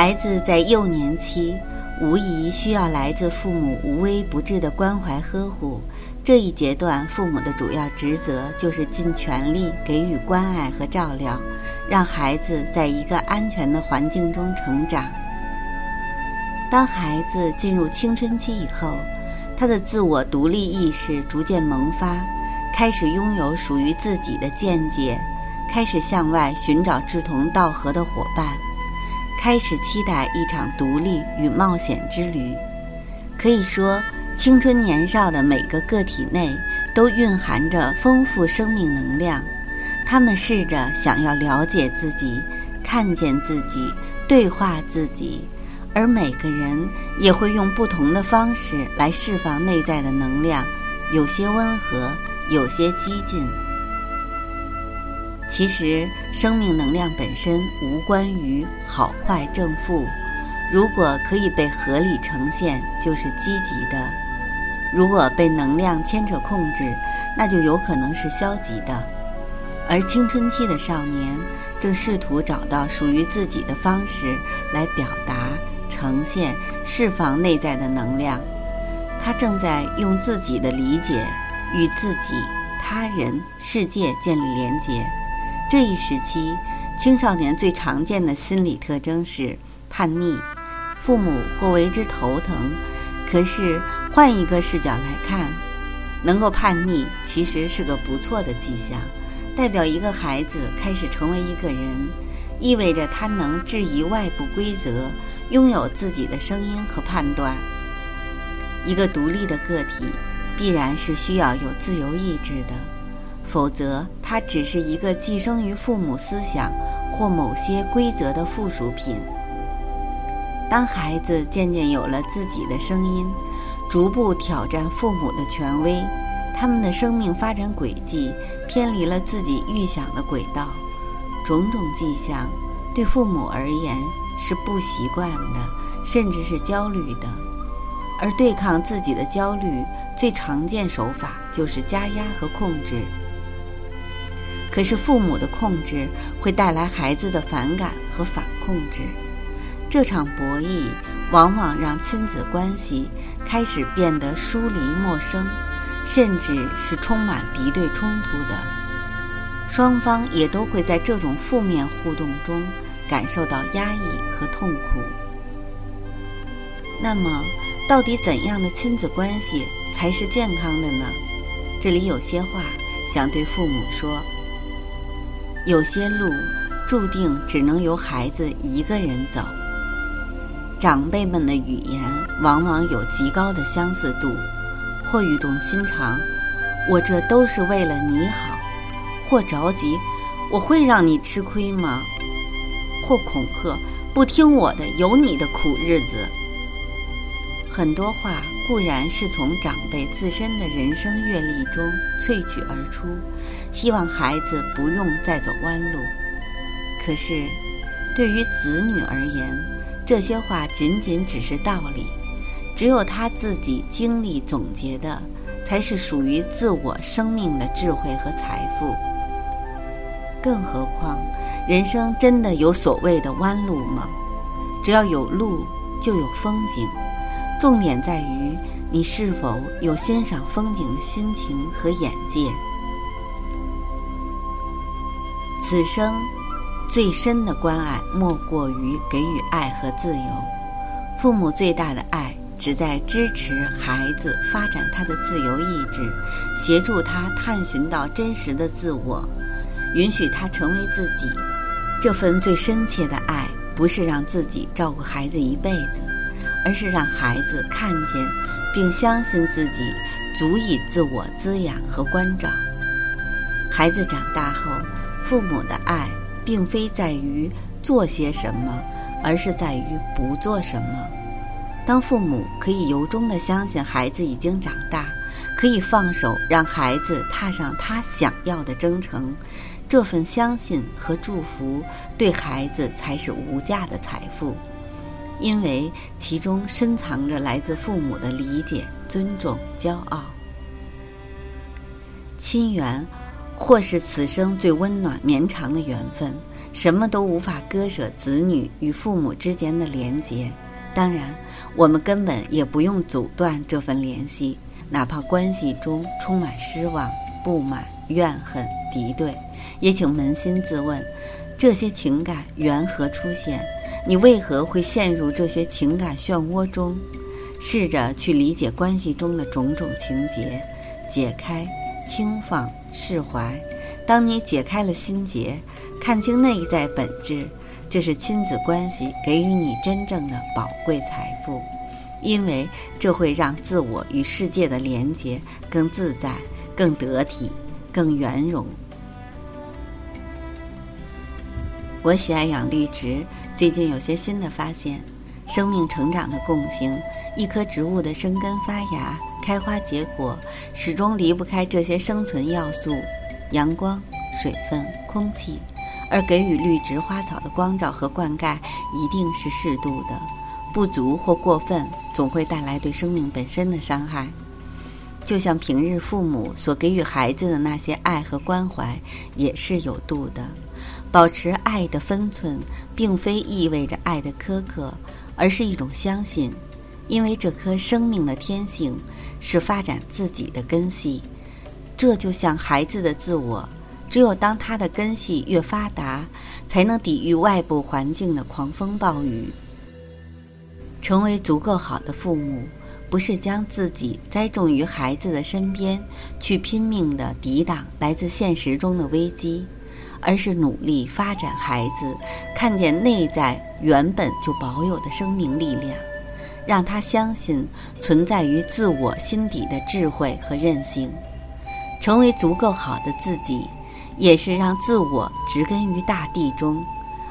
孩子在幼年期，无疑需要来自父母无微不至的关怀呵护。这一阶段，父母的主要职责就是尽全力给予关爱和照料，让孩子在一个安全的环境中成长。当孩子进入青春期以后，他的自我独立意识逐渐萌发，开始拥有属于自己的见解，开始向外寻找志同道合的伙伴。开始期待一场独立与冒险之旅。可以说，青春年少的每个个体内都蕴含着丰富生命能量。他们试着想要了解自己，看见自己，对话自己，而每个人也会用不同的方式来释放内在的能量，有些温和，有些激进。其实，生命能量本身无关于好坏正负。如果可以被合理呈现，就是积极的；如果被能量牵扯控制，那就有可能是消极的。而青春期的少年正试图找到属于自己的方式来表达、呈现、释放内在的能量。他正在用自己的理解与自己、他人、世界建立连结。这一时期，青少年最常见的心理特征是叛逆，父母或为之头疼。可是换一个视角来看，能够叛逆其实是个不错的迹象，代表一个孩子开始成为一个人，意味着他能质疑外部规则，拥有自己的声音和判断。一个独立的个体，必然是需要有自由意志的。否则，他只是一个寄生于父母思想或某些规则的附属品。当孩子渐渐有了自己的声音，逐步挑战父母的权威，他们的生命发展轨迹偏离了自己预想的轨道，种种迹象对父母而言是不习惯的，甚至是焦虑的。而对抗自己的焦虑最常见手法就是加压和控制。可是父母的控制会带来孩子的反感和反控制，这场博弈往往让亲子关系开始变得疏离陌生，甚至是充满敌对冲突的。双方也都会在这种负面互动中感受到压抑和痛苦。那么，到底怎样的亲子关系才是健康的呢？这里有些话想对父母说。有些路注定只能由孩子一个人走。长辈们的语言往往有极高的相似度，或语重心长，“我这都是为了你好”；或着急，“我会让你吃亏吗？”或恐吓，“不听我的，有你的苦日子。”很多话固然是从长辈自身的人生阅历中萃取而出，希望孩子不用再走弯路。可是，对于子女而言，这些话仅仅只是道理，只有他自己经历总结的，才是属于自我生命的智慧和财富。更何况，人生真的有所谓的弯路吗？只要有路，就有风景。重点在于你是否有欣赏风景的心情和眼界。此生最深的关爱，莫过于给予爱和自由。父母最大的爱，只在支持孩子发展他的自由意志，协助他探寻到真实的自我，允许他成为自己。这份最深切的爱，不是让自己照顾孩子一辈子。而是让孩子看见，并相信自己足以自我滋养和关照。孩子长大后，父母的爱并非在于做些什么，而是在于不做什么。当父母可以由衷地相信孩子已经长大，可以放手让孩子踏上他想要的征程，这份相信和祝福对孩子才是无价的财富，因为其中深藏着来自父母的理解、尊重、骄傲。亲缘，或是此生最温暖绵长的缘分，什么都无法割舍子女与父母之间的连结。当然，我们根本也不用阻断这份联系，哪怕关系中充满失望、不满、怨恨、敌对，也请扪心自问：这些情感缘何出现？你为何会陷入这些情感漩涡中？试着去理解关系中的种种情节，解开。轻放释怀，当你解开了心结，看清内在本质，这是亲子关系给予你真正的宝贵财富，因为这会让自我与世界的连结更自在、更得体、更圆融。我喜爱养绿植，最近有些新的发现：生命成长的共性，一棵植物的生根发芽。开花结果始终离不开这些生存要素：阳光、水分、空气。而给予绿植花草的光照和灌溉一定是适度的，不足或过分总会带来对生命本身的伤害。就像平日父母所给予孩子的那些爱和关怀也是有度的。保持爱的分寸，并非意味着爱的苛刻，而是一种相信。因为这颗生命的天性是发展自己的根系，这就像孩子的自我，只有当他的根系越发达，才能抵御外部环境的狂风暴雨。成为足够好的父母，不是将自己栽种于孩子的身边，去拼命地抵挡来自现实中的危机，而是努力发展孩子，看见内在原本就保有的生命力量。让他相信存在于自我心底的智慧和韧性，成为足够好的自己，也是让自我植根于大地中，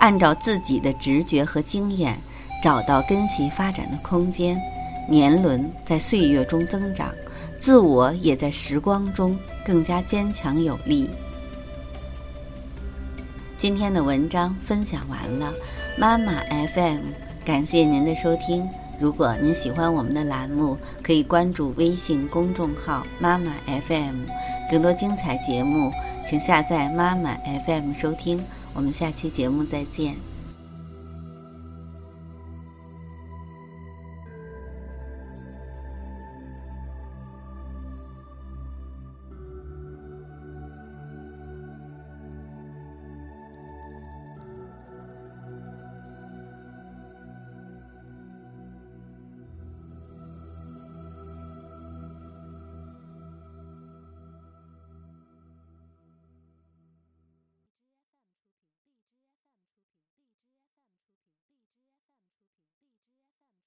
按照自己的直觉和经验，找到根系发展的空间。年轮在岁月中增长，自我也在时光中更加坚强有力。今天的文章分享完了，妈妈 FM，感谢您的收听。如果您喜欢我们的栏目，可以关注微信公众号“妈妈 FM”，更多精彩节目，请下载“妈妈 FM” 收听。我们下期节目再见。